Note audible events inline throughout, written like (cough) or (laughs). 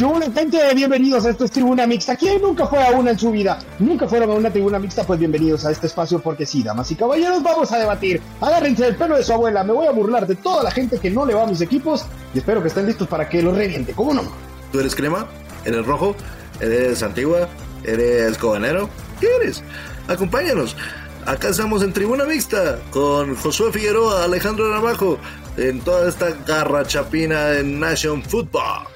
Hola gente, bienvenidos a esto es Tribuna Mixta. ¿Quién nunca fue a una en su vida? ¿Nunca fueron a una Tribuna Mixta? Pues bienvenidos a este espacio porque sí, damas y caballeros, vamos a debatir. Agárrense el pelo de su abuela, me voy a burlar de toda la gente que no le va a mis equipos y espero que estén listos para que lo reviente, ¿cómo no? ¿Tú eres crema? ¿Eres rojo? ¿Eres antigua? ¿Eres cobanero? ¿Qué eres? Acompáñanos. Acá estamos en Tribuna Mixta con Josué Figueroa, Alejandro Ramajo, en toda esta garra chapina de Nation Football.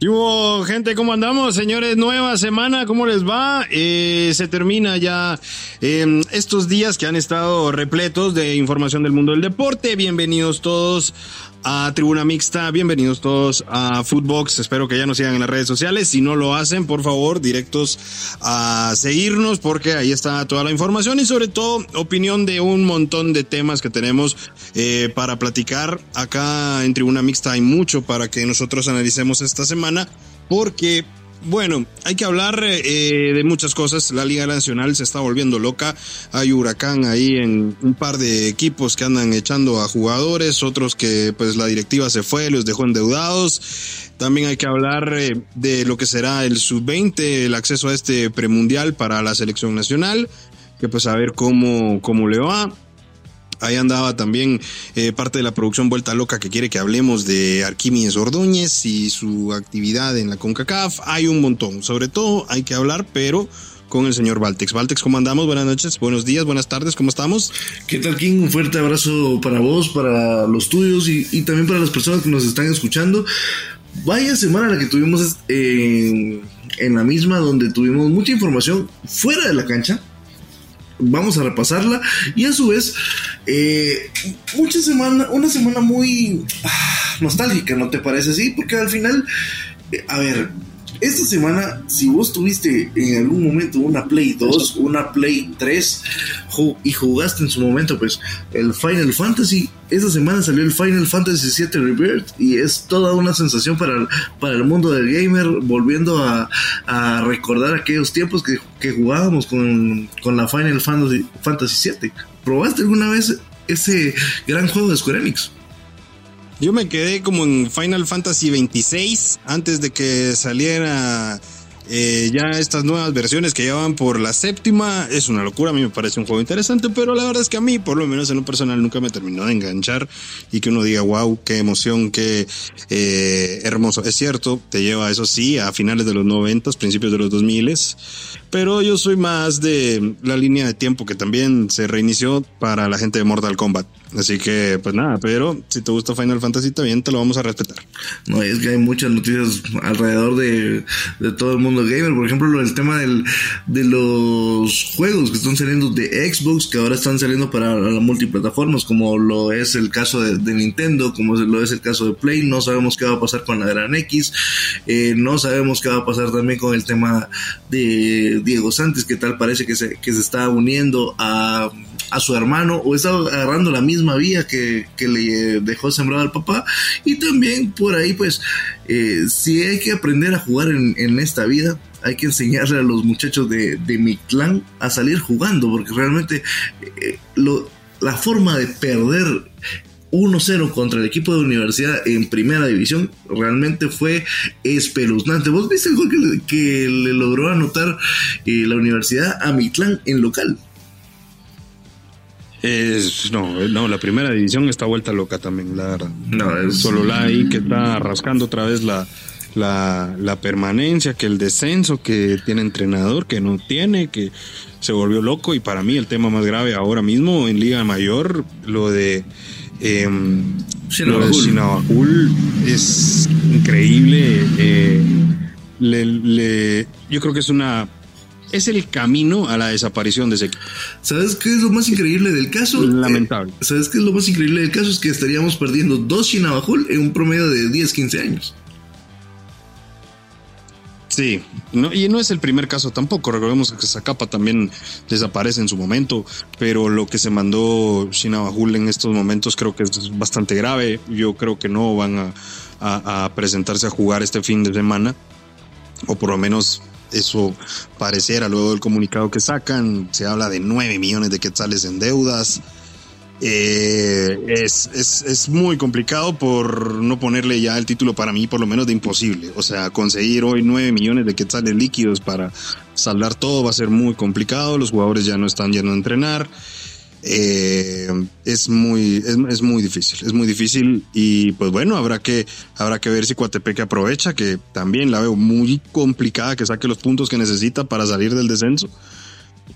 ¿Y hubo gente? ¿Cómo andamos, señores? Nueva semana, ¿cómo les va? Eh, se termina ya eh, estos días que han estado repletos de información del mundo del deporte. Bienvenidos todos a Tribuna Mixta. Bienvenidos todos a Footbox. Espero que ya nos sigan en las redes sociales. Si no lo hacen, por favor, directos a seguirnos porque ahí está toda la información y sobre todo opinión de un montón de temas que tenemos eh, para platicar. Acá en Tribuna Mixta hay mucho para que nosotros analicemos esta semana porque bueno, hay que hablar eh, de muchas cosas. La Liga Nacional se está volviendo loca. Hay huracán ahí en un par de equipos que andan echando a jugadores, otros que pues la directiva se fue, los dejó endeudados. También hay que hablar eh, de lo que será el sub-20, el acceso a este premundial para la selección nacional, que pues a ver cómo, cómo le va. Ahí andaba también eh, parte de la producción Vuelta Loca que quiere que hablemos de Arquímedes Ordóñez y su actividad en la CONCACAF. Hay un montón. Sobre todo hay que hablar, pero con el señor Valtex. Valtex, ¿cómo andamos? Buenas noches, buenos días, buenas tardes, ¿cómo estamos? ¿Qué tal, King? Un fuerte abrazo para vos, para los tuyos y, también para las personas que nos están escuchando. Vaya semana la que tuvimos eh, en la misma, donde tuvimos mucha información fuera de la cancha vamos a repasarla. Y a su vez eh, mucha semana una semana muy ah, nostálgica no te parece así porque al final eh, a ver esta semana, si vos tuviste en algún momento una Play 2, una Play 3 y jugaste en su momento pues el Final Fantasy, esta semana salió el Final Fantasy VII Rebirth y es toda una sensación para, para el mundo del gamer, volviendo a, a recordar aquellos tiempos que, que jugábamos con, con, la Final Fantasy, Fantasy VII. ¿Probaste alguna vez ese gran juego de Square Enix? Yo me quedé como en Final Fantasy 26 antes de que saliera eh, ya estas nuevas versiones que llevan por la séptima. Es una locura, a mí me parece un juego interesante, pero la verdad es que a mí, por lo menos en lo personal, nunca me terminó de enganchar y que uno diga, wow, qué emoción, qué eh, hermoso. Es cierto, te lleva, eso sí, a finales de los 90, principios de los 2000, pero yo soy más de la línea de tiempo que también se reinició para la gente de Mortal Kombat. Así que, pues nada, pero si te gusta Final Fantasy también te lo vamos a respetar. No, es que hay muchas noticias alrededor de, todo el mundo gamer. Por ejemplo, el tema del, de los juegos que están saliendo de Xbox, que ahora están saliendo para las multiplataformas, como lo es el caso de, de, Nintendo, como lo es el caso de Play. No sabemos qué va a pasar con la Gran X. Eh, no sabemos qué va a pasar también con el tema de Diego Santos, que tal parece que se, que se está uniendo a a su hermano o está agarrando la misma vía que, que le dejó sembrado al papá. Y también por ahí, pues, eh, si hay que aprender a jugar en, en, esta vida, hay que enseñarle a los muchachos de, de mi clan a salir jugando, porque realmente eh, lo, la forma de perder 1-0 contra el equipo de universidad en primera división realmente fue espeluznante. ¿Vos viste el gol que le, que le logró anotar eh, la universidad a Mitlán en local? Es, no, no, la primera división está vuelta loca también, la verdad. No, es... Solo la ahí que está rascando otra vez la, la, la, permanencia, que el descenso, que tiene entrenador, que no tiene, que se volvió loco. Y para mí el tema más grave ahora mismo en Liga Mayor, lo de... Eh, lo de Sinabajul es increíble. Eh, le, le, yo creo que es una es el camino a la desaparición de ese equipo. ¿Sabes qué es lo más increíble del caso? Lamentable. Eh, ¿Sabes qué es lo más increíble del caso? Es que estaríamos perdiendo dos Shinabajul en un promedio de 10, 15 años. Sí, no, y no es el primer caso tampoco. Recordemos que Zacapa también desaparece en su momento, pero lo que se mandó Shinabajul en estos momentos creo que es bastante grave. Yo creo que no van a, presentarse a jugar este fin de semana, o por lo menos eso pareciera luego del comunicado que sacan. Se habla de 9 millones de quetzales en deudas. Eh, es, es, es, muy complicado por no ponerle ya el título para mí, por lo menos de imposible. O sea, conseguir hoy 9 millones de quetzales líquidos para saldar todo va a ser muy complicado. Los jugadores ya no están yendo a entrenar. Eh, es muy es, es, muy difícil es muy difícil y pues bueno habrá que habrá que ver si Coatepeque aprovecha que también la veo muy complicada que saque los puntos que necesita para salir del descenso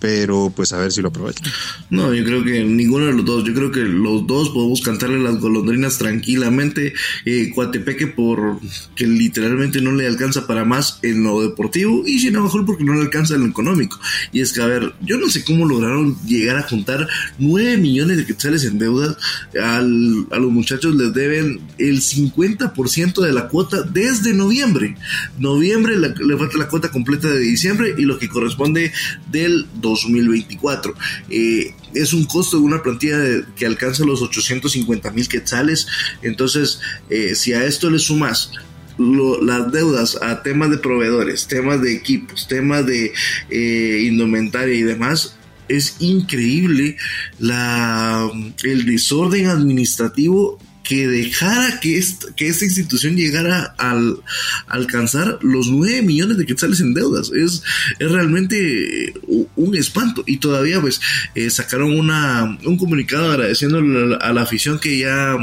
pero pues a ver si lo aprovecha. No, yo creo que ninguno de los dos, yo creo que los dos podemos cantarle las golondrinas tranquilamente. Eh, Coatepeque por que literalmente no le alcanza para más en lo deportivo y mejor porque no le alcanza en lo económico. Y es que, a ver, yo no sé cómo lograron llegar a juntar 9 millones de quetzales en deuda. Al, a los muchachos les deben el 50% de la cuota desde noviembre. Noviembre le falta la cuota completa de diciembre y lo que corresponde del 2024. Eh, es un costo de una plantilla que alcanza los 850 mil quetzales. Entonces, eh, si a esto le sumas las deudas a temas de proveedores, temas de equipos, temas de eh, indumentaria y demás, es increíble la, el desorden administrativo que dejara que esta, que esta institución llegara al alcanzar los 9 millones de quetzales en deudas. Es, es realmente un espanto. Y todavía pues eh, sacaron una, un comunicado agradeciendo a la afición que ya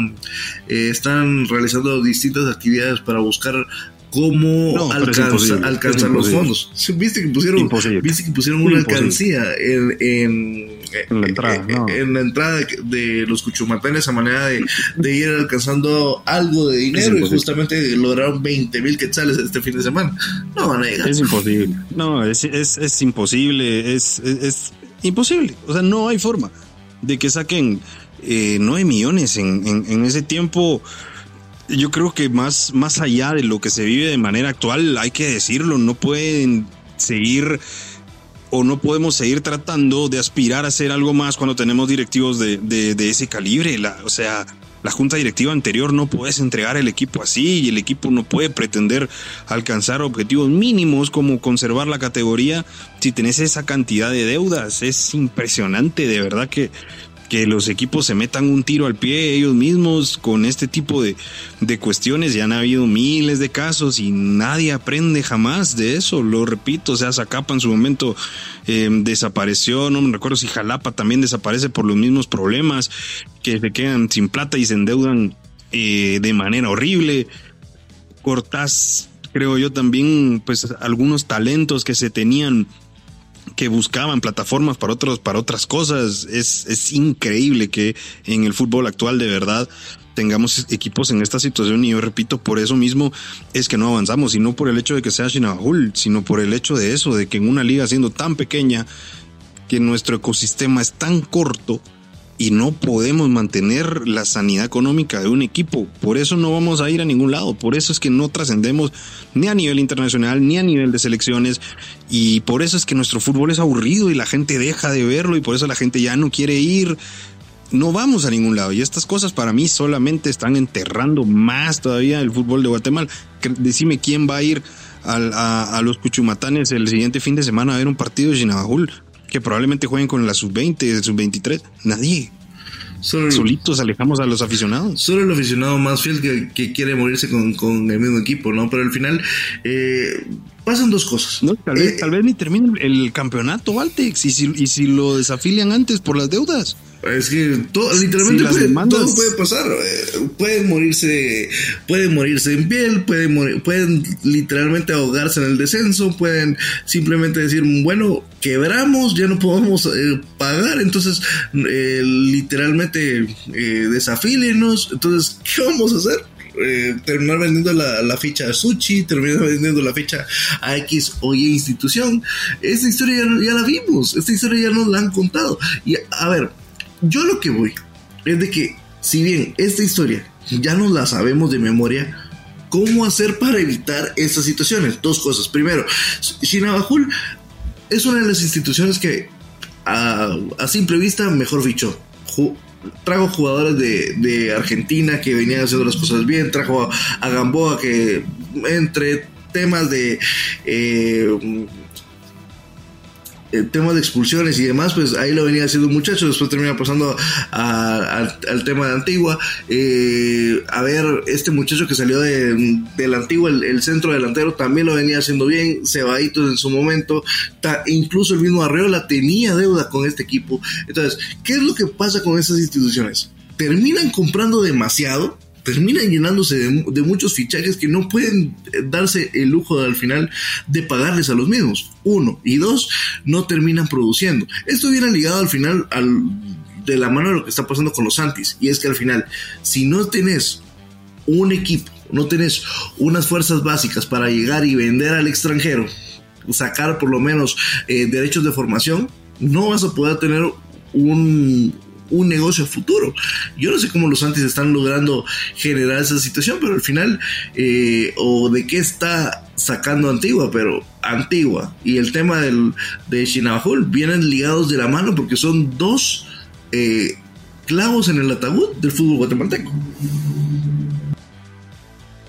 eh, están realizando distintas actividades para buscar cómo alcanzar los fondos. ¿Viste que pusieron, ¿viste que pusieron una alcancía en, en en la entrada, eh, en la entrada de los cuchumatanes a manera de, ir alcanzando algo de dinero y justamente lograron 20 mil quetzales este fin de semana. No van a llegar. Es imposible. No, es, es, imposible. Es, es, imposible. O sea, no hay forma de que saquen eh, 9 millones en, en, en ese tiempo yo creo que más, más allá de lo que se vive de manera actual, hay que decirlo, no pueden seguir o no podemos seguir tratando de aspirar a hacer algo más cuando tenemos directivos de, de, ese calibre. La, o sea, la junta directiva anterior no puedes entregar el equipo así y el equipo no puede pretender alcanzar objetivos mínimos como conservar la categoría si tenés esa cantidad de deudas. Es impresionante, de verdad que que los equipos se metan un tiro al pie ellos mismos con este tipo de, de cuestiones. Ya han habido miles de casos y nadie aprende jamás de eso. Lo repito, o sea, Zacapa en su momento eh, desapareció, no me recuerdo si Jalapa también desaparece por los mismos problemas, que se quedan sin plata y se endeudan eh, de manera horrible. Cortás, creo yo también, pues algunos talentos que se tenían que buscaban plataformas para otros, para otras cosas. Es, es increíble que en el fútbol actual de verdad tengamos equipos en esta situación y yo repito, por eso mismo es que no avanzamos, y no por el hecho de que sea Shinabajul, sino por el hecho de eso, de que en una liga siendo tan pequeña, que nuestro ecosistema es tan corto, y no podemos mantener la sanidad económica de un equipo. Por eso no vamos a ir a ningún lado. Por eso es que no trascendemos ni a nivel internacional ni a nivel de selecciones. Y por eso es que nuestro fútbol es aburrido y la gente deja de verlo y por eso la gente ya no quiere ir. No vamos a ningún lado. Y estas cosas para mí solamente están enterrando más todavía el fútbol de Guatemala. Decime quién va a ir a, los Cuchumatanes el siguiente fin de semana a ver un partido de Ginabajul que probablemente jueguen con la sub-20, sub-23. Nadie. Solo Solitos alejamos a los aficionados. Solo el aficionado más fiel que, quiere morirse con, el mismo equipo, ¿no? Pero al final eh, pasan dos cosas. tal, vez, eh, tal vez ni termine el campeonato, Altex, y si, y si lo desafilian antes por las deudas. Es que todo, literalmente puede, todo puede pasar. Eh, pueden morirse, pueden morirse en piel, pueden morir, pueden literalmente ahogarse en el descenso, pueden simplemente decir, bueno, quebramos, ya no podemos eh, pagar, entonces eh, literalmente desafílenos. Entonces, ¿qué vamos a hacer? terminar vendiendo la, ficha a Sushi, terminar vendiendo la ficha a X o Y institución. Esta historia ya, ya, la vimos, esta historia ya nos la han contado. Y a ver, yo lo que voy es de que, si bien esta historia ya no la sabemos de memoria, ¿cómo hacer para evitar estas situaciones? Dos cosas. Primero, Shinabajul es una de las instituciones que a, simple vista mejor fichó. trajo jugadores de, Argentina que venían haciendo las cosas bien, trajo a, Gamboa que entre temas de eh, el tema de expulsiones y demás, pues ahí lo venía haciendo un muchacho, después termina pasando al tema de Antigua. Eh, a ver, este muchacho que salió de, la Antigua, el, centro delantero, también lo venía haciendo bien, Cebaditos en su momento, incluso el mismo Arreola tenía deuda con este equipo. Entonces, ¿qué es lo que pasa con estas instituciones? Terminan comprando demasiado terminan llenándose de, muchos fichajes que no pueden eh, darse el lujo al final de pagarles a los mismos. Uno. Y dos, no terminan produciendo. Esto viene ligado al final al, de la mano de lo que está pasando con los Santis. Y es que al final, si no tenés un equipo, no tenés unas fuerzas básicas para llegar y vender al extranjero, sacar por lo menos eh, derechos de formación, no vas a poder tener un, un negocio futuro. Yo no sé cómo los Santis están logrando generar esa situación, pero al final, eh, o de qué está sacando Antigua, pero Antigua y el tema del, de Shinabajul vienen ligados de la mano porque son dos eh, clavos en el ataúd del fútbol guatemalteco.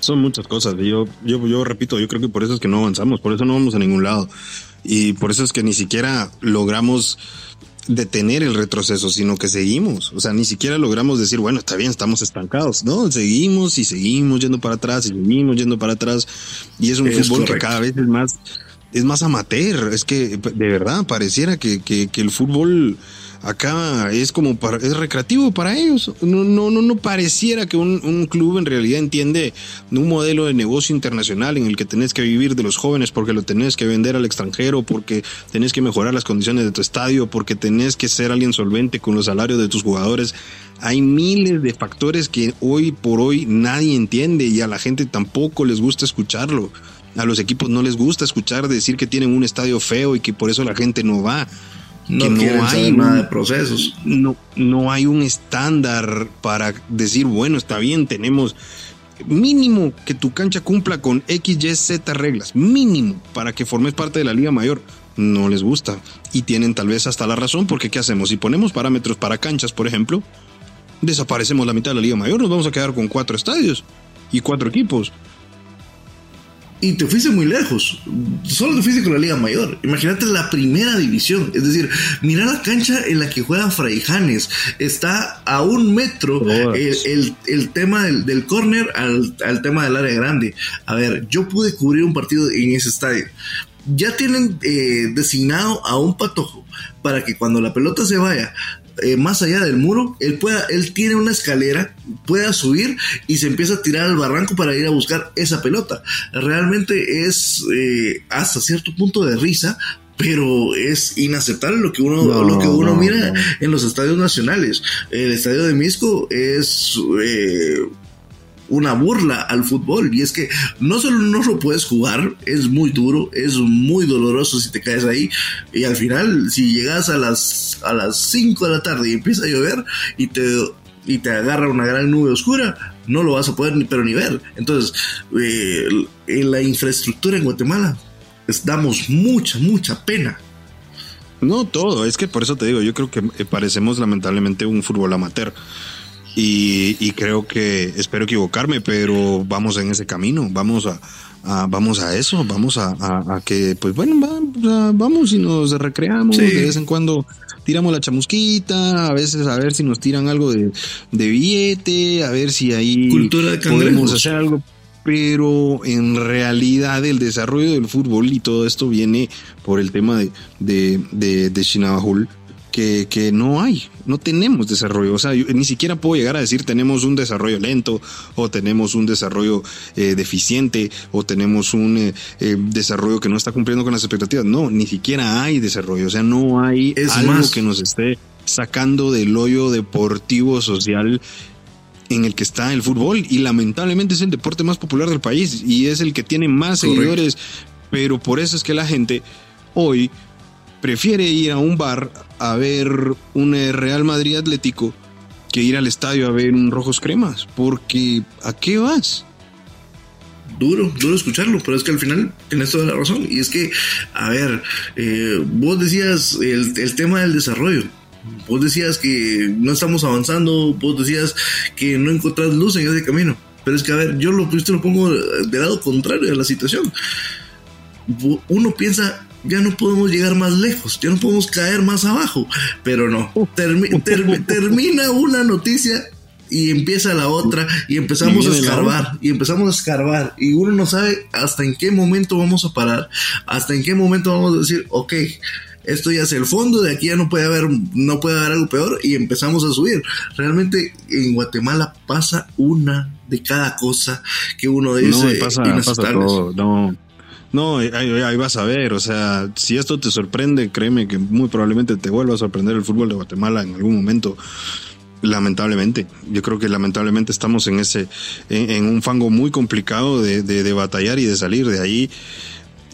Son muchas cosas. Yo, yo, yo repito, yo creo que por eso es que no avanzamos, por eso no vamos a ningún lado. Y por eso es que ni siquiera logramos detener el retroceso, sino que seguimos. O sea, ni siquiera logramos decir, bueno, está bien, estamos estancados. No, seguimos y seguimos yendo para atrás y seguimos yendo para atrás. Y es un fútbol que cada vez es más, es más amateur. Es que de verdad pareciera que, que, que el fútbol acá es como para, es recreativo para ellos. No, no, no, no pareciera que un, un, club en realidad entiende un modelo de negocio internacional en el que tenés que vivir de los jóvenes porque lo tenés que vender al extranjero, porque tenés que mejorar las condiciones de tu estadio, porque tenés que ser alguien solvente con los salarios de tus jugadores. Hay miles de factores que hoy por hoy nadie entiende y a la gente tampoco les gusta escucharlo. A los equipos no les gusta escuchar decir que tienen un estadio feo y que por eso la gente no va no, no hay nada de procesos. No, no hay un estándar para decir, bueno, está bien, tenemos mínimo que tu cancha cumpla con X, Y, Z reglas, mínimo para que formes parte de la Liga Mayor. No les gusta y tienen tal vez hasta la razón porque ¿qué hacemos? Si ponemos parámetros para canchas, por ejemplo, desaparecemos la mitad de la Liga Mayor, nos vamos a quedar con cuatro estadios y cuatro equipos y te fuiste muy lejos. Solo te fuiste con la Liga Mayor. Imagínate la primera división. Es decir, mira la cancha en la que juegan Fraijanes. Está a un metro el, tema del, del córner al, tema del área grande. A ver, yo pude cubrir un partido en ese estadio. Ya tienen eh, designado a un patojo para que cuando la pelota se vaya eh, más allá del muro, él pueda, él tiene una escalera, pueda subir y se empieza a tirar al barranco para ir a buscar esa pelota. Realmente es eh, hasta cierto punto de risa, pero es inaceptable lo que uno, lo que uno mira en los estadios nacionales. El estadio de Misco es eh, una burla al fútbol. Y es que no solo no lo puedes jugar, es muy duro, es muy doloroso si te caes ahí. Y al final, si llegas a las, a las 5 de la tarde y empieza a llover y te, y te agarra una gran nube oscura, no lo vas a poder ni, pero ni ver. Entonces, eh, en la infraestructura en Guatemala, damos mucha, mucha pena. No todo, es que por eso te digo, yo creo que parecemos lamentablemente un fútbol amateur. Y, creo que, espero equivocarme, pero vamos en ese camino, vamos a, vamos a eso, vamos a, que, pues bueno, vamos y nos recreamos, de vez en cuando tiramos la chamusquita, a veces a ver si nos tiran algo de, billete, a ver si ahí podemos hacer algo pero en realidad el desarrollo del fútbol y todo esto viene por el tema de, de, de, de que, que, no hay, no tenemos desarrollo. O sea, ni siquiera puedo llegar a decir tenemos un desarrollo lento o tenemos un desarrollo eh, deficiente o tenemos un eh, eh, desarrollo que no está cumpliendo con las expectativas. No, ni siquiera hay desarrollo. O sea, no hay algo que nos esté sacando del hoyo deportivo social en el que está el fútbol y lamentablemente es el deporte más popular del país y es el que tiene más seguidores, pero por eso es que la gente hoy prefiere ir a un bar a ver un eh, Real Madrid Atlético que ir al estadio a ver un Rojos Cremas, porque ¿a qué vas? Duro, duro escucharlo, pero es que al final tienes toda la razón. Y es que, a ver, eh, vos decías el, el tema del desarrollo. Vos decías que no estamos avanzando, vos decías que no encontrás luz en ese camino. Pero es que, a ver, yo lo, lo pongo del lado contrario de la situación. Uno piensa ya no podemos llegar más lejos, ya no podemos caer más abajo. Pero no, (laughs) termina una noticia y empieza la otra y empezamos a escarbar y empezamos a escarbar y uno no sabe hasta en qué momento vamos a parar, hasta en qué momento vamos a decir, ok, esto ya es el fondo, de aquí ya no puede haber, no puede haber algo peor y empezamos a subir. Realmente en Guatemala pasa una de cada cosa que uno dice. No, pasa, pasa todo, no. No, ahí, vas a ver, o sea, si esto te sorprende, créeme que muy probablemente te vuelva a sorprender el fútbol de Guatemala en algún momento. Lamentablemente, yo creo que lamentablemente estamos en ese, en, un fango muy complicado de, de, batallar y de salir de ahí.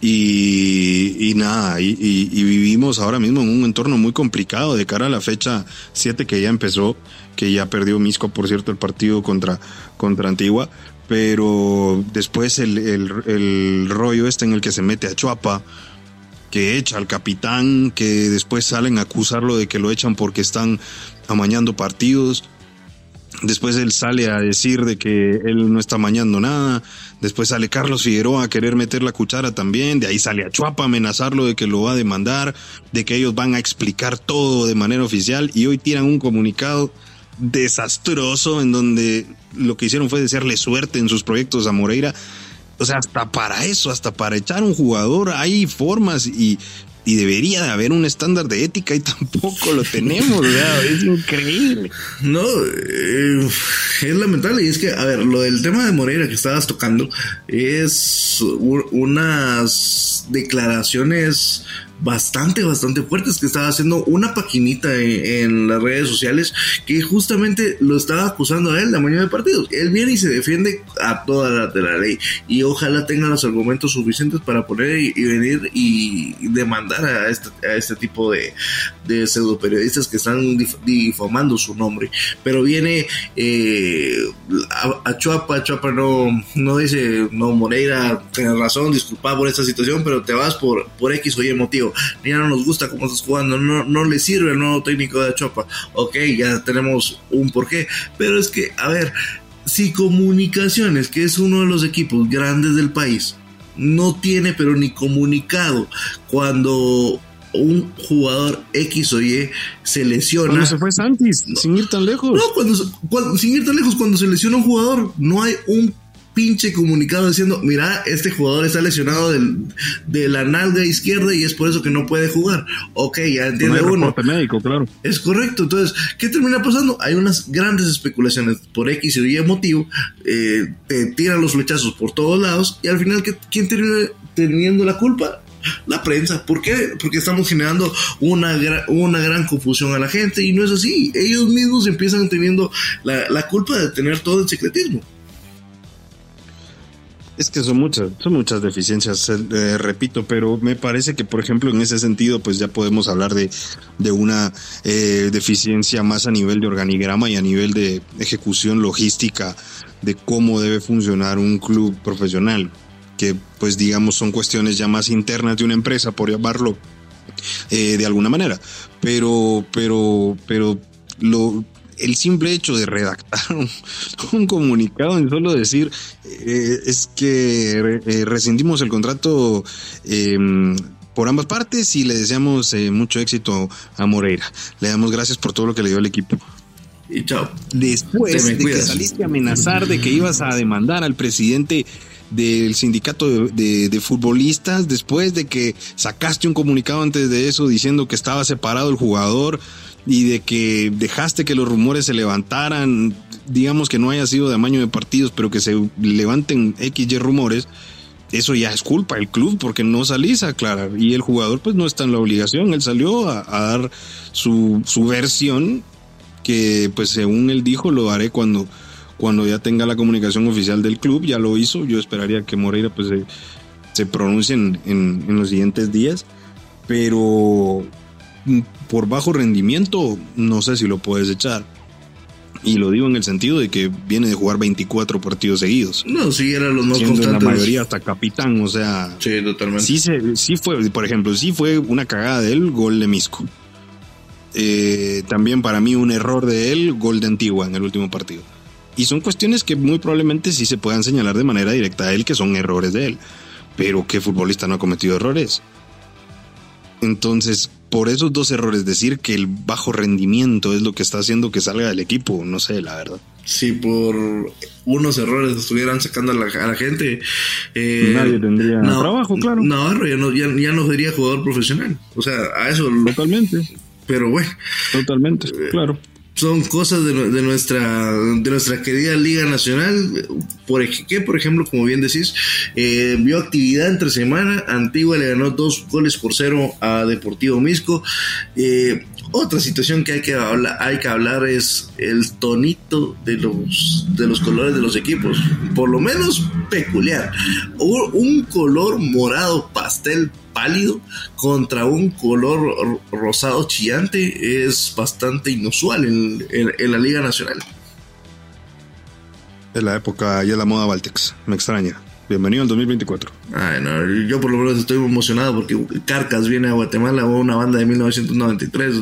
Y, nada, y, vivimos ahora mismo en un entorno muy complicado de cara a la fecha 7 que ya empezó, que ya perdió Misco, por cierto, el partido contra, contra Antigua, pero después el, el, rollo este en el que se mete a Chuapa, que echa al capitán, que después salen a acusarlo de que lo echan porque están amañando partidos. Después él sale a decir de que él no está amañando nada. Después sale Carlos Figueroa a querer meter la cuchara también. De ahí sale a Chuapa a amenazarlo de que lo va a demandar, de que ellos van a explicar todo de manera oficial. Y hoy tiran un comunicado desastroso en donde lo que hicieron fue desearle suerte en sus proyectos a Moreira. O sea, hasta para eso, hasta para echar un jugador, hay formas y y debería de haber un estándar de ética y (laughs) tampoco lo tenemos, es increíble. No, eh, es lamentable y es que, a ver, lo del tema de Moreira que estabas tocando es unas declaraciones bastante, bastante fuertes que estaba haciendo una paquinita en, las redes sociales que justamente lo estaba acusando a él de mañana de partidos. Él viene y se defiende a toda la de la ley y ojalá tenga los argumentos suficientes para poner y, venir y demandar a este, a este tipo de, de pseudo periodistas que están difamando su nombre. Pero viene eh, a, Chuapa, Chuapa no, no dice, no, Moreira, tienes razón, disculpa por esta situación, pero te vas por, por X o Y motivo ya no nos gusta cómo estás jugando, no, no le sirve el nuevo técnico de Chopa. Ok, ya tenemos un porqué, pero es que, a ver, si Comunicaciones, que es uno de los equipos grandes del país, no tiene pero ni comunicado cuando un jugador X o Y se lesiona. Cuando se fue Santis, sin ir tan lejos. No, cuando, sin ir tan lejos, cuando se lesiona un jugador, no hay un pinche comunicado diciendo, mira, este jugador está lesionado de la nalga izquierda y es por eso que no puede jugar. Ok, ya entiende uno. Médico, claro. Es correcto. Entonces, ¿qué termina pasando? Hay unas grandes especulaciones por X y Y motivo, eh, te tiran los flechazos por todos lados y al final, ¿quién termina teniendo la culpa? la prensa. ¿Por qué? Porque estamos generando una, una gran confusión a la gente y no es así. Ellos mismos empiezan teniendo la, la culpa de tener todo el secretismo. Es que son muchas, son muchas deficiencias, eh, repito, pero me parece que, por ejemplo, en ese sentido, pues ya podemos hablar de, de una eh, deficiencia más a nivel de organigrama y a nivel de ejecución logística de cómo debe funcionar un club profesional, que pues digamos son cuestiones ya más internas de una empresa, por llamarlo eh, de alguna manera. Pero, pero, pero lo, el simple hecho de redactar un, comunicado en solo decir eh, es que eh, rescindimos el contrato em, por ambas partes y le deseamos eh, mucho éxito a Moreira. Le damos gracias por todo lo que le dio al equipo. Y chao. Después de que saliste a amenazar de que ibas a demandar al presidente del sindicato de, futbolistas, después de que sacaste un comunicado antes de eso diciendo que estaba separado el jugador, y de que dejaste que los rumores se levantaran, digamos que no haya sido de amaño de partidos, pero que se levanten XY rumores, eso ya es culpa del club porque no salís a aclarar. Y el jugador pues no está en la obligación, él salió a, dar su, su, versión que pues según él dijo lo haré cuando, cuando ya tenga la comunicación oficial del club, ya lo hizo, yo esperaría que Moreira pues se, se pronuncie en, en los siguientes días, pero por bajo rendimiento, no sé si lo puedes echar. Y lo digo en el sentido de que viene de jugar 24 partidos seguidos. No, sí, era los más constantes. la mayoría hasta capitán, o sea. Sí, totalmente. Sí, sí fue, por ejemplo, sí fue una cagada de él, gol de Misco. Eh, también para mí un error de él, gol de Antigua en el último partido. Y son cuestiones que muy probablemente sí se puedan señalar de manera directa a él que son errores de él. Pero ¿qué futbolista no ha cometido errores? Entonces, por esos dos errores, decir que el bajo rendimiento es lo que está haciendo que salga del equipo, no sé, la verdad. Si por unos errores estuvieran sacando a la, gente, eh, nadie tendría trabajo, claro. Navarro ya no, ya, ya no sería jugador profesional. O sea, a eso. Totalmente. Pero bueno. Totalmente, claro son cosas de, nuestra de nuestra querida Liga Nacional. Por, que, por ejemplo, como bien decís, eh, vio actividad entre semana. Antigua le ganó dos goles por cero a Deportivo Misco. Eh, otra situación que hay que, hablar, hay que hablar es el tonito de los, de los colores de los equipos. Por lo menos peculiar. Un color morado pastel pálido contra un color rosado chillante es bastante inusual en, la Liga Nacional. Es la época y es la moda Baltex. Me extraña. Bienvenido al 2024. Ay, no, yo por lo menos estoy emocionado porque Carcas viene a Guatemala o una banda de 1993.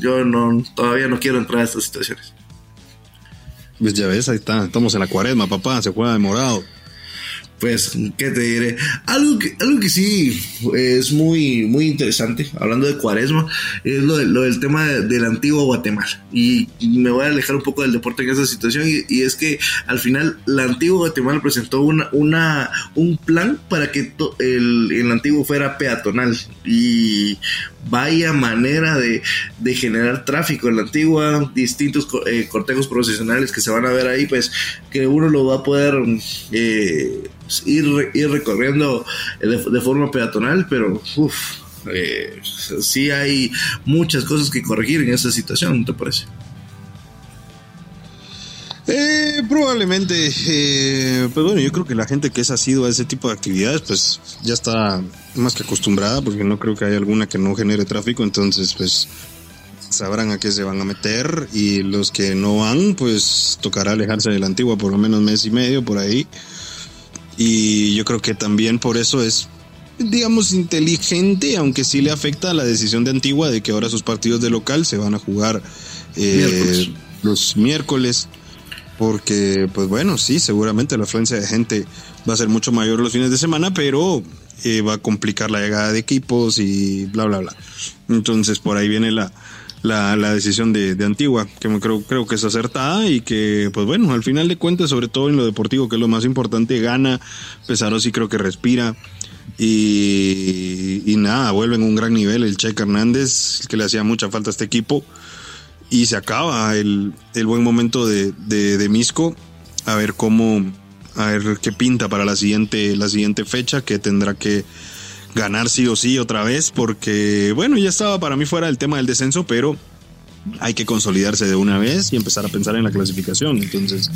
Yo no todavía no quiero entrar a estas situaciones. Pues ya ves, ahí está. Estamos en la cuaresma, papá. Se juega de morado pues, ¿qué te diré? Algo que, algo que sí es muy, muy interesante, hablando de cuaresma, es lo, del tema del antiguo Guatemala. Y, me voy a alejar un poco del deporte en esa situación, y, es que al final la antigua Guatemala presentó una, una, un plan para que el, el antiguo fuera peatonal. Y vaya manera de, generar tráfico en la antigua, distintos eh, cortejos profesionales que se van a ver ahí, pues que uno lo va a poder eh, ir, ir recorriendo de, forma peatonal, pero uff, eh, sí hay muchas cosas que corregir en esa situación, ¿te parece? Eh, probablemente, eh, pues bueno, yo creo que la gente que es asido a ese tipo de actividades, pues ya está más que acostumbrada, porque no creo que haya alguna que no genere tráfico, entonces pues sabrán a qué se van a meter y los que no van, pues tocará alejarse de la antigua por lo menos mes y medio por ahí. Y yo creo que también por eso es, digamos, inteligente, aunque sí le afecta a la decisión de Antigua de que ahora sus partidos de local se van a jugar eh, los miércoles. Porque, pues bueno, sí, seguramente la afluencia de gente va a ser mucho mayor los fines de semana, pero eh, va a complicar la llegada de equipos y bla, bla, bla. Entonces, por ahí viene la, la, la decisión de, de, Antigua, que creo, creo que es acertada y que, pues bueno, al final de cuentas, sobre todo en lo deportivo, que es lo más importante, gana. Pesarosi creo que respira. Y, y nada, vuelve en un gran nivel el Cheque Hernández, que le hacía mucha falta a este equipo. Y se acaba el, el buen momento de, de, Misco. A ver cómo, a ver qué pinta para la siguiente, la siguiente fecha, que tendrá que ganar sí o sí otra vez, porque bueno, ya estaba para mí fuera el tema del descenso, pero hay que consolidarse de una vez y empezar a pensar en la clasificación. Entonces,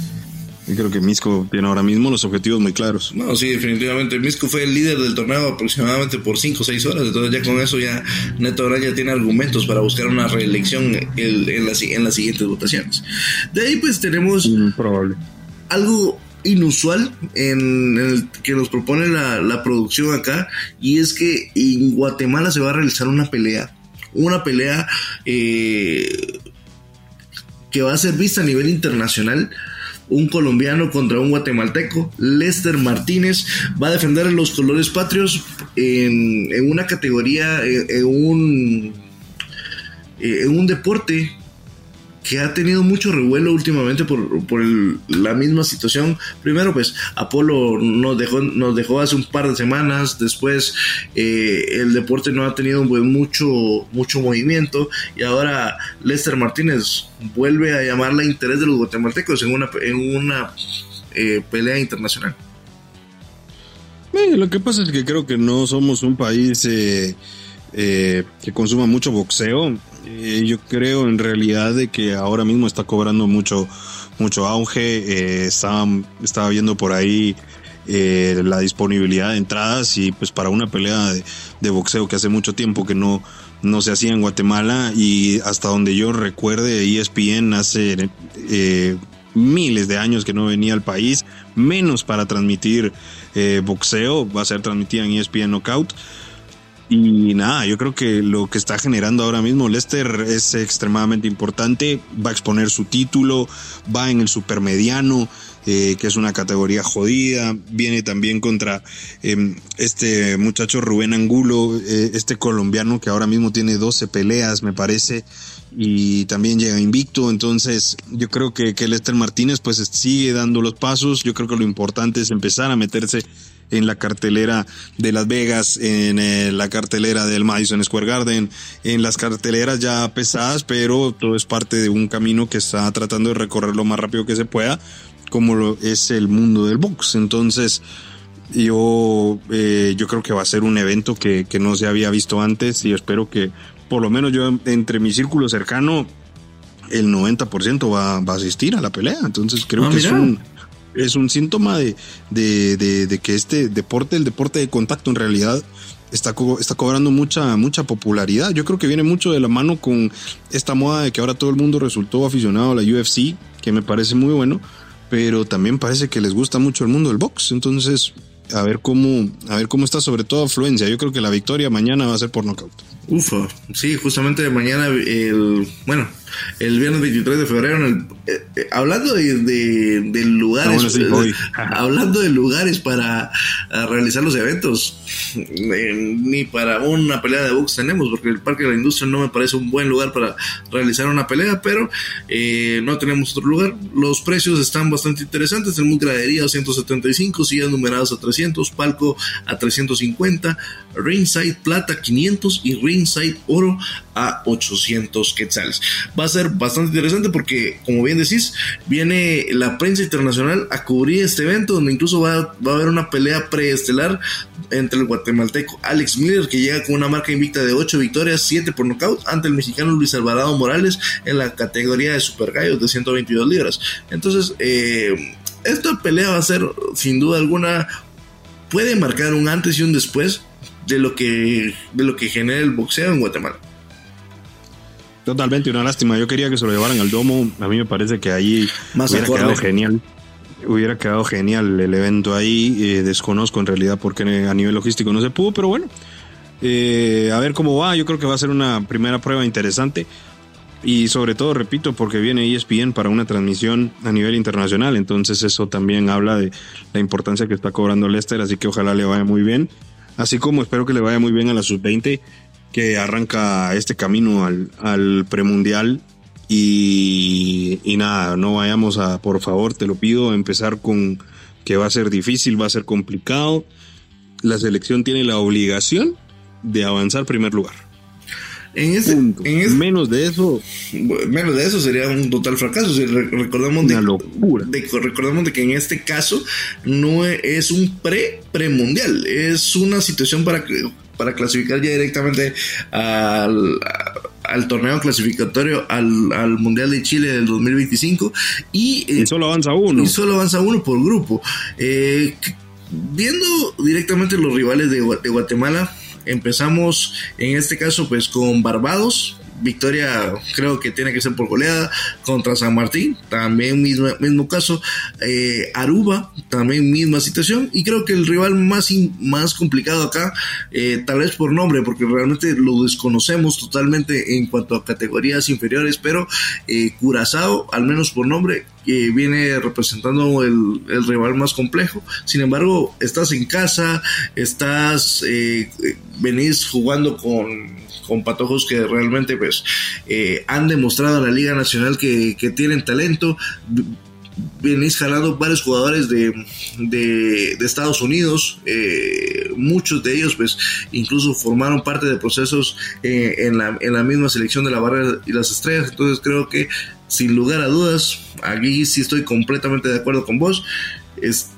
yo creo que Misco tiene ahora mismo los objetivos muy claros. No, sí, definitivamente. Misco fue el líder del torneo aproximadamente por 5 o 6 horas. Entonces, ya con eso, ya Neto ya tiene argumentos para buscar una reelección en, en, las, en las siguientes votaciones. De ahí, pues tenemos. Probable. Algo inusual en, el que nos propone la, producción acá y es que en Guatemala se va a realizar una pelea una pelea eh, que va a ser vista a nivel internacional un colombiano contra un guatemalteco. Lester Martínez va a defender los colores patrios en, una categoría, en, un, en un deporte que ha tenido mucho revuelo últimamente por, por la misma situación. Primero, pues Apolo nos dejó, nos dejó hace un par de semanas, después eh, el deporte no ha tenido pues, mucho, mucho movimiento y ahora Lester Martínez vuelve a llamar la interés de los guatemaltecos en una, en una eh, pelea internacional. lo que pasa es que creo que no somos un país eh, que consuma mucho boxeo eh, yo creo en realidad de que ahora mismo está cobrando mucho, mucho auge. Eh, estaba, viendo por ahí eh, la disponibilidad de entradas y pues para una pelea de, boxeo que hace mucho tiempo que no, no se hacía en Guatemala y hasta donde yo recuerde ESPN hace miles de años que no venía al país, menos para transmitir boxeo, va a ser transmitida en ESPN Knockout. Y nada, yo creo que lo que está generando ahora mismo Lester es extremadamente importante. Va a exponer su título, va en el supermediano. eh, que es una categoría jodida. Viene también contra em, este muchacho Rubén Angulo, eh, este colombiano que ahora mismo tiene 12 peleas, me parece, y también llega invicto. Entonces, yo creo que, que Lester Martínez pues sigue dando los pasos. Yo creo que lo importante es empezar a meterse en la cartelera de Las Vegas, en eh, la cartelera del Madison Square Garden, en las carteleras ya pesadas, pero todo es parte de un camino que está tratando de recorrer lo más rápido que se pueda, como lo es el mundo del box. Entonces, yo, eh, yo creo que va a ser un evento que, que no se había visto antes y espero que, por lo menos yo, entre mi círculo cercano, el 90% va, va a asistir a la pelea. Entonces creo Ah, que es un, es un síntoma de, de, de- que este deporte, el deporte de contacto en realidad está, está cobrando mucha, mucha popularidad. Yo creo que viene mucho de la mano con esta moda de que ahora todo el mundo resultó aficionado a la UFC, que me parece muy bueno, pero también parece que les gusta mucho el mundo del box. Entonces, a ver cómo, a ver cómo está sobre todo afluencia. Yo creo que la victoria mañana va a ser por nocaut. Ufa, sí, justamente mañana, el, bueno, el viernes 23 de febrero, en el, eh, eh, hablando de, de- de lugares, Ah, bueno, sí, eh, hoy. (laughs) hablando de lugares para ah, realizar los eventos, eh, ni para una pelea de box tenemos, porque el Parque de la Industria no me parece un buen lugar para realizar una pelea, pero eh, no tenemos otro lugar. Los precios están bastante interesantes, tenemos gradería a 175, sillas numeradas a 300, palco a 350, ringside plata 500 y ringside oro a 800 quetzales. Va a ser bastante interesante porque, como bien decís, viene la prensa internacional a cubrir este evento donde incluso va, va a haber una pelea preestelar entre el guatemalteco Alex Miller que llega con una marca invicta de 8 victorias, 7 por nocaut ante el mexicano Luis Alvarado Morales en la categoría de super gallos de 122 libras. Entonces, eh, esta pelea va a ser sin duda alguna puede marcar un antes y un después de lo que de lo que genera el boxeo en Guatemala. Totalmente una lástima. Yo quería que se lo llevaran al domo. A mí me parece que ahí Más hubiera acorde. quedado genial. Hubiera quedado genial el evento ahí. Eh, desconozco en realidad por qué a nivel logístico no se pudo, pero bueno. Eh, a ver cómo va. Yo creo que va a ser una primera prueba interesante. Y sobre todo, repito, porque viene ESPN para una transmisión a nivel internacional. Entonces eso también habla de la importancia que está cobrando Lester. Así que ojalá le vaya muy bien. Así como espero que le vaya muy bien a la sub-20 que arranca este camino al, al premundial. Y, y nada, no vayamos a, por favor, te lo pido, a empezar con que va a ser difícil, va a ser complicado. La selección tiene la obligación de avanzar primer lugar. En Punto. en Menos de eso, menos de eso sería un total fracaso. Si re- recordemos de, Una locura. de- recordemos de que en este caso no e- es un pre premundial, es una situación para que- para clasificar ya directamente al, al torneo clasificatorio al, al Mundial de Chile del 2025 y, eh, y solo avanza uno. y solo avanza uno por grupo. Eh, viendo directamente los rivales de, de Guatemala, empezamos en este caso pues con Barbados. Victoria creo que tiene que ser por goleada contra San Martín, también mismo, mismo caso. Eh, Aruba, también misma situación. Y creo que el rival más, más complicado acá, eh, tal vez por nombre, porque realmente lo desconocemos totalmente en cuanto a categorías inferiores, pero eh, Curazao, al menos por nombre, que viene representando el, el rival más complejo. Sin embargo, estás en casa, estás, eh, venís jugando con, con patojos que realmente pues eh, han demostrado en la Liga Nacional que, tienen talento. Venís jalando varios jugadores de, de, de Estados Unidos, eh, muchos de ellos pues incluso formaron parte de procesos eh, en, la, en la misma selección de la barra y las estrellas, entonces creo que sin lugar a dudas, aquí sí estoy completamente de acuerdo con vos. Es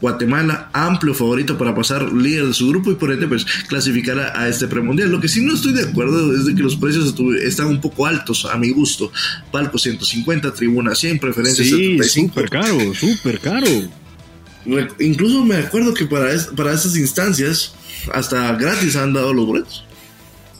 Guatemala amplio favorito para pasar líder de su grupo y por ende pues clasificar a, a este premundial. Lo que sí no estoy de acuerdo es de que los precios están un poco altos a mi gusto. Palco 150, tribuna 100, preferencia Sí, 75. súper caro, súper caro. Incluso me acuerdo que para, es- para estas instancias hasta gratis han dado los boletos.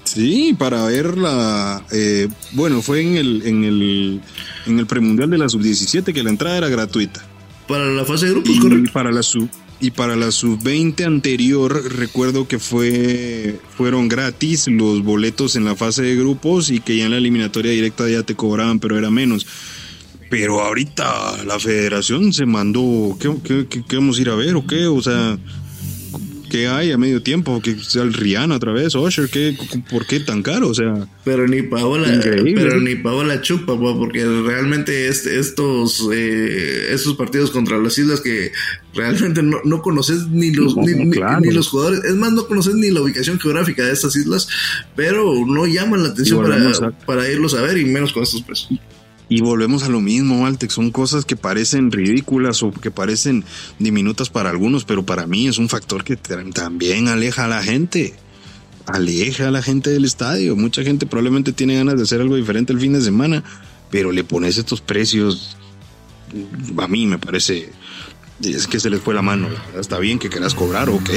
Sí, para ver la. eh, bueno, fue en el, en el, en el premundial de la sub-17 que la entrada era gratuita. Para la fase de grupos, Y correcto. para la sub y para la sub-20 anterior recuerdo que fue fueron gratis los boletos en la fase de grupos y que ya en la eliminatoria directa ya te cobraban, pero era menos. Pero ahorita la federación se mandó, ¿qué, qué vamos a ir a ver o qué? O sea, ¿Qué hay a medio tiempo? ¿Que sea el Rihanna otra vez? Osher, ¿qué, ¿por qué tan caro? O sea. Pero ni pagó la, pero ni pagó la chupa, porque realmente estos, eh, estos partidos contra las islas que realmente no, no conoces ni los, ni, los jugadores, es más, no conoces ni la ubicación geográfica de estas islas, pero no llaman la atención para, para irlos a ver y menos con estos precios. Y volvemos a lo mismo, Altex. Son cosas que parecen ridículas o que parecen diminutas para algunos, pero para mí es un factor que también aleja a la gente. Aleja a la gente del estadio. Mucha gente probablemente tiene ganas de hacer algo diferente el fin de semana, pero le pones estos precios. A mí me parece. Es que se les fue la mano. Está bien que quieras cobrar, ok,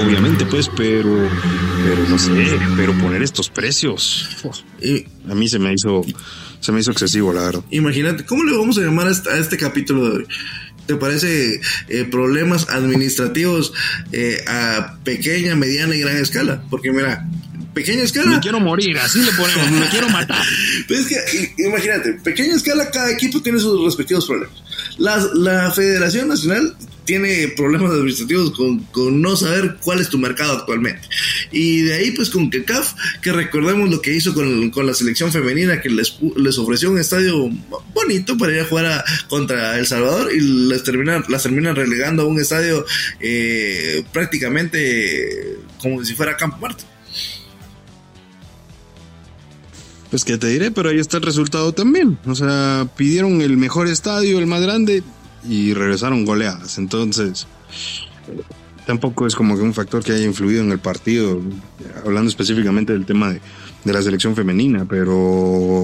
obviamente, pues, pero, pero no sé, pero poner estos precios. a mí se me hizo se me hizo excesivo, la verdad. Imagínate, ¿cómo le vamos a llamar a este, capítulo de hoy? ¿Te parece eh, problemas administrativos eh, a pequeña, mediana y gran escala? Porque mira, pequeña escala. Me quiero morir, así le ponemos, me quiero matar. (laughs) es que, imagínate, pequeña escala, cada equipo tiene sus respectivos problemas. La, la Federación Nacional tiene problemas administrativos con, con, no saber cuál es tu mercado actualmente. Y de ahí, pues con CAF, que recordemos lo que hizo con, con la selección femenina, que les, les, ofreció un estadio bonito para ir a jugar contra El Salvador y les terminan, las terminan relegando a un estadio eh, prácticamente como si fuera Campo Marte. Pues que te diré, pero ahí está el resultado también. O sea, pidieron el mejor estadio, el más grande, y regresaron goleadas. Entonces, tampoco es como que un factor que haya influido en el partido, hablando específicamente del tema de, la selección femenina, pero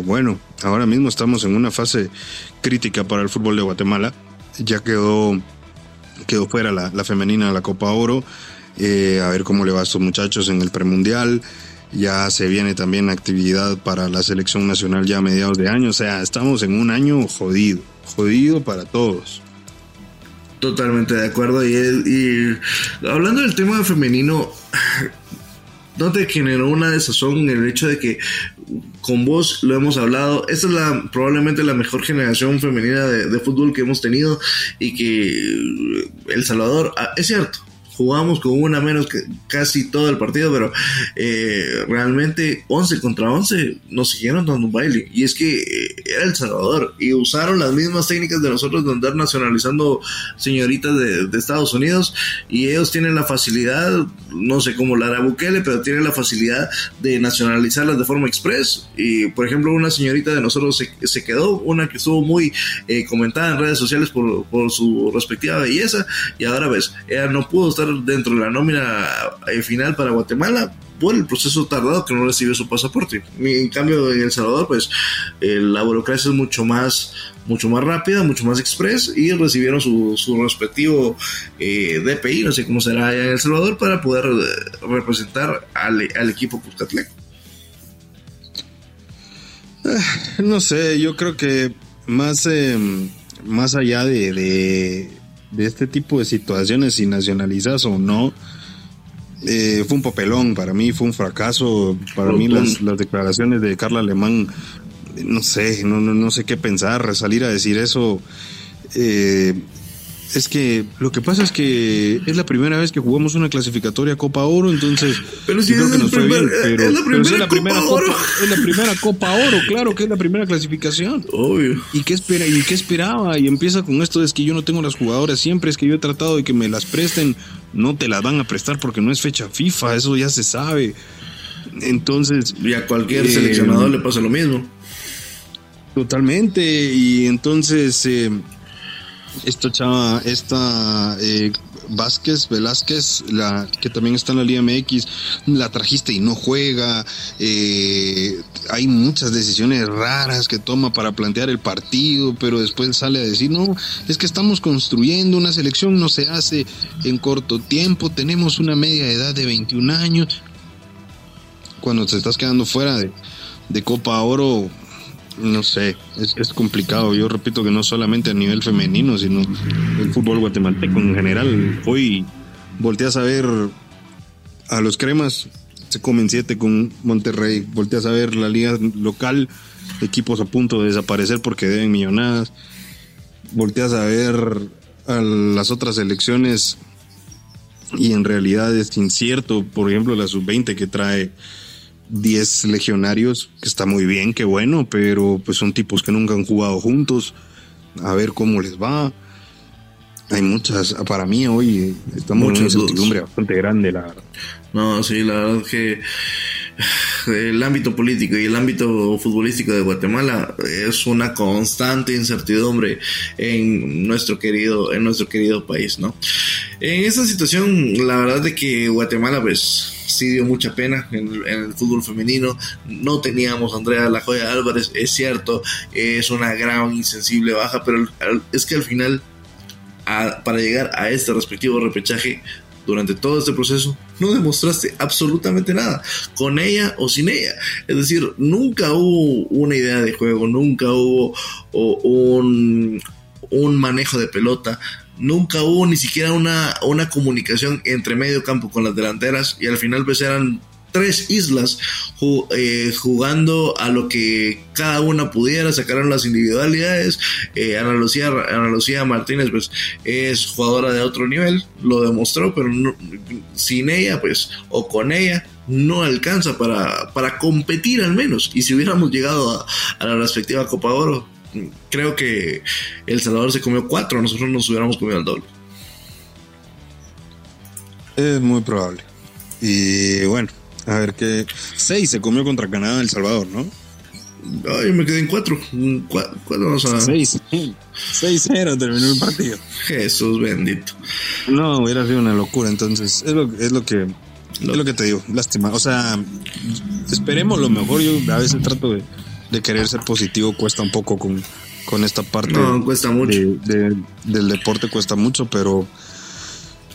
bueno, ahora mismo estamos en una fase crítica para el fútbol de Guatemala. Ya quedó, quedó fuera la, femenina de la Copa Oro. Eh, a ver cómo le va a estos muchachos en el premundial. Ya se viene también actividad para la selección nacional ya a mediados de año. O sea, estamos en un año jodido, jodido para todos. Totalmente de acuerdo. Y, hablando del tema femenino, ¿no te generó una desazón el hecho de que con vos lo hemos hablado? Esta es la, probablemente la mejor generación femenina de, fútbol que hemos tenido y que El Salvador, ah, es cierto, jugamos con una menos que casi todo el partido, pero eh, realmente 11 contra 11 nos siguieron dando un baile. Y es que eh, era El Salvador y usaron las mismas técnicas de nosotros de andar nacionalizando señoritas de, Estados Unidos y ellos tienen la facilidad, no sé cómo la hará Bukele, pero tienen la facilidad de nacionalizarlas de forma express. Y por ejemplo, una señorita de nosotros se, quedó, una que estuvo muy eh, comentada en redes sociales por, por su respectiva belleza y ahora ves, ella no pudo estar dentro de la nómina eh, final para Guatemala por el proceso tardado que no recibió su pasaporte. En cambio, en El Salvador, pues la burocracia es mucho más, mucho más rápida, mucho más express y recibieron su, su respectivo eh, DPI, no sé cómo será en El Salvador, para poder eh, representar al, al equipo Cuscatleco. no sé, yo creo que más, em, más allá de este tipo de situaciones, si nacionalizas o no, eh, fue un papelón, para mí fue un fracaso, para mí las, las, declaraciones de Carla Alemán, no sé, no, no, no sé qué pensar, salir a decir eso, eh, es que lo que pasa es que es la primera vez que jugamos una clasificatoria Copa Oro, entonces pero si creo que nos fue bien, pero, es la primera, Copa, Oro. es la primera (laughs) Copa Oro, claro que es la primera clasificación. Obvio. ¿Y qué espera y qué esperaba? Y empieza con esto es que yo no tengo las jugadoras siempre, es que yo he tratado de que me las presten, no te las van a prestar porque no es fecha FIFA, eso ya se sabe. Entonces, y a cualquier eh, seleccionador le pasa lo mismo. Totalmente, y entonces eh, esta chava, esta eh, Vázquez, Velázquez, la que también está en la Liga MX, la trajiste y no juega. Eh, hay muchas decisiones raras que toma para plantear el partido, pero después sale a decir, no, es que estamos construyendo una selección, no se hace en corto tiempo, tenemos una media edad de 21 años. Cuando te estás quedando fuera de, de Copa Oro, no sé, es, complicado. Yo repito que no solamente a nivel femenino, sino el fútbol guatemalteco en general. Hoy volteas a ver a los cremas se comen siete con Monterrey. Volteas a ver la liga local, equipos a punto de desaparecer porque deben millonadas. Volteas a ver a las otras elecciones y en realidad es incierto. Por ejemplo, la sub-20 que trae 10 legionarios, que está muy bien, qué bueno, pero pues son tipos que nunca han jugado juntos. A ver cómo les va. Hay muchas, para mí hoy estamos en una incertidumbre bastante grande, la verdad. No, sí, la verdad es que el ámbito político y el ámbito futbolístico de Guatemala es una constante incertidumbre en nuestro querido, en nuestro querido país, ¿no? En esta situación, la verdad de que Guatemala, pues, sí dio mucha pena en, el fútbol femenino. No teníamos Andrea La Joya Álvarez, es cierto, es una gran insensible baja, pero es que al final, para llegar a este respectivo repechaje, durante todo este proceso, no demostraste absolutamente nada, con ella o sin ella. Es decir, nunca hubo una idea de juego, nunca hubo un, manejo de pelota, nunca hubo ni siquiera una, una comunicación entre medio campo con las delanteras y al final pues eran tres islas eh, jugando a lo que cada una pudiera, sacaron las individualidades. Eh, Ana, Lucía, Martínez pues es jugadora de otro nivel, lo demostró, pero sin ella pues o con ella no alcanza para, para competir al menos. Y si hubiéramos llegado a la respectiva Copa Oro, creo que El Salvador se comió cuatro, nosotros nos hubiéramos comido el doble. Es muy probable. Y bueno, a ver qué. Seis se comió contra Canadá en El Salvador, ¿no? Ay, me quedé en cuatro. ¿Cuál vamos a... Seis. (laughs) Seis cero terminó el partido. Jesús bendito. No, hubiera sido una locura. Entonces, es lo, es lo que. Es lo que te digo, lástima. O sea, esperemos lo mejor. Yo a veces trato de, de querer ser positivo, cuesta un poco con, con esta parte. No, cuesta mucho. del deporte cuesta mucho, pero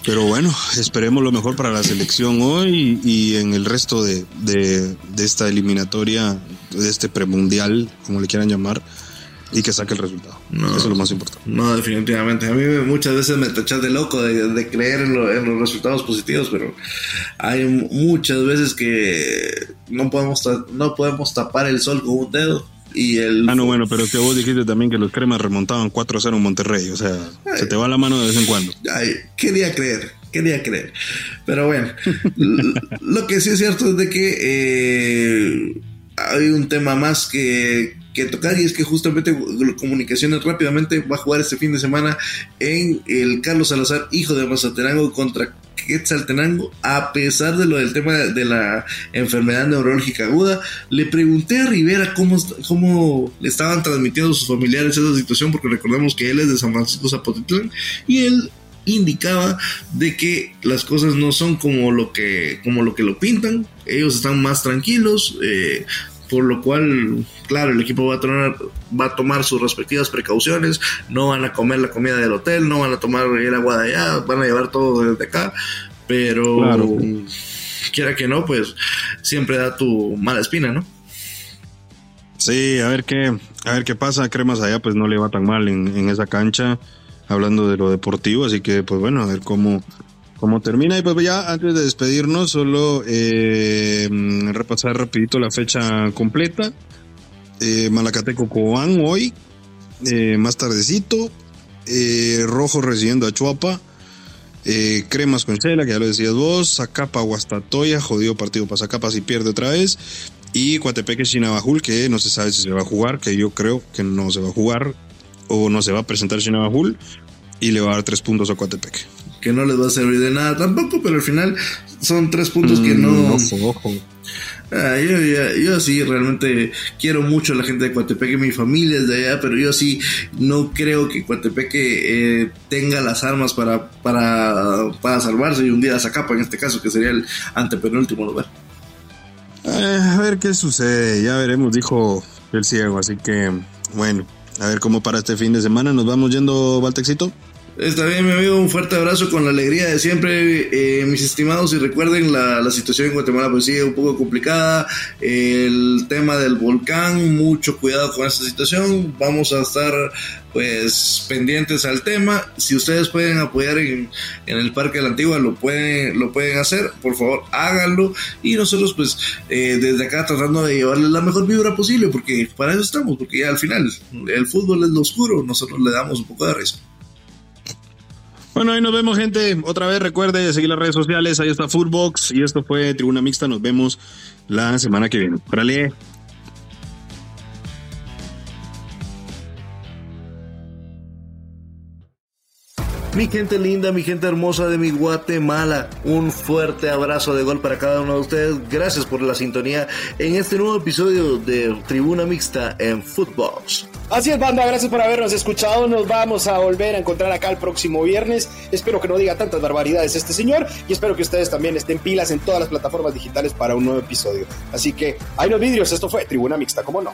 pero bueno, esperemos lo mejor para la selección hoy y, en el resto de, esta eliminatoria, de este premundial, como le quieran llamar, y que saque el resultado. Eso es lo más importante. No, definitivamente. A mí muchas veces me tachas de loco de, creer en, los resultados positivos, pero hay muchas veces que no podemos, no podemos tapar el sol con un dedo. Y el... Ah, no, bueno, pero que vos dijiste también que los cremas remontaban 4-0 en Monterrey, o sea, se te va la mano de vez en cuando. Ay, quería creer, quería creer. Pero bueno, (laughs) lo que sí es cierto es de que eh, hay un tema más que, que tocar y es que justamente Comunicaciones rápidamente va a jugar este fin de semana en el Carlos Salazar, hijo de Mazatenango, contra Quetzaltenango, a pesar de lo del tema de la enfermedad neurológica aguda. Le pregunté a Rivera cómo, cómo le estaban transmitiendo a sus familiares esa situación, porque recordemos que él es de San Francisco Zapotitlán, y él indicaba de que las cosas no son como lo que como lo que lo pintan. Ellos están más tranquilos eh, por lo cual, claro, el equipo va a, tomar, va a tomar sus respectivas precauciones, no van a comer la comida del hotel, no van a tomar el agua de allá, van a llevar todo desde acá, pero quiera que no, pues siempre da tu mala espina, ¿no? Sí, a ver qué, a ver qué pasa, Cremas allá pues no le va tan mal en, en esa cancha, hablando de lo deportivo, así que pues bueno, a ver cómo, como termina. Y pues ya antes de despedirnos, solo eh, repasar rapidito la fecha completa. Eh, Malacateco Cobán hoy, eh, más tardecito. Rojo recibiendo a Chuapa. Cremas con Chela, que ya lo decías vos. Zacapa Guastatoya, jodido partido para Zacapa si pierde otra vez. Y Coatepeque Chinabajul, que no se sabe si se va a jugar, que yo creo que no se va a jugar o no se va a presentar Chinabajul y le va a dar tres puntos a Coatepeque que no les va a servir de nada tampoco, pero al final son tres puntos que no... Mm, ojo, ah, yo, yo, sí realmente quiero mucho a la gente de Coatepeque, mi familia es de allá, pero yo sí no creo que Coatepeque eh, tenga las armas para, para, para salvarse y un día a capa en este caso, que sería el antepenúltimo lugar. Eh, a ver qué sucede, ya veremos, dijo el ciego, así que bueno, a ver cómo para este fin de semana nos vamos yendo, Valtexito. Está bien, mi amigo, un fuerte abrazo con la alegría de siempre, eh, mis estimados, y recuerden la, la, situación en Guatemala pues sigue un poco complicada, el tema del volcán, mucho cuidado con esta situación, vamos a estar pues pendientes al tema, si ustedes pueden apoyar en, en el Parque de la Antigua, lo pueden, lo pueden hacer, por favor háganlo, y nosotros pues eh, desde acá tratando de llevarles la mejor vibra posible, porque para eso estamos, porque ya al final el fútbol es lo oscuro, nosotros le damos un poco de risa. Bueno, ahí nos vemos, gente. Otra vez recuerde seguir las redes sociales. Ahí está Footbox. Y esto fue Tribuna Mixta. Nos vemos la semana que viene. Órale. Mi gente linda, mi gente hermosa de mi Guatemala, un fuerte abrazo de gol para cada uno de ustedes. Gracias por la sintonía en este nuevo episodio de Tribuna Mixta en Footbox. Así es, banda, gracias por habernos escuchado. Nos vamos a volver a encontrar acá el próximo viernes. Espero que no diga tantas barbaridades este señor y espero que ustedes también estén pilas en todas las plataformas digitales para un nuevo episodio. Así que, hay los vidrios, esto fue Tribuna Mixta, ¿cómo no?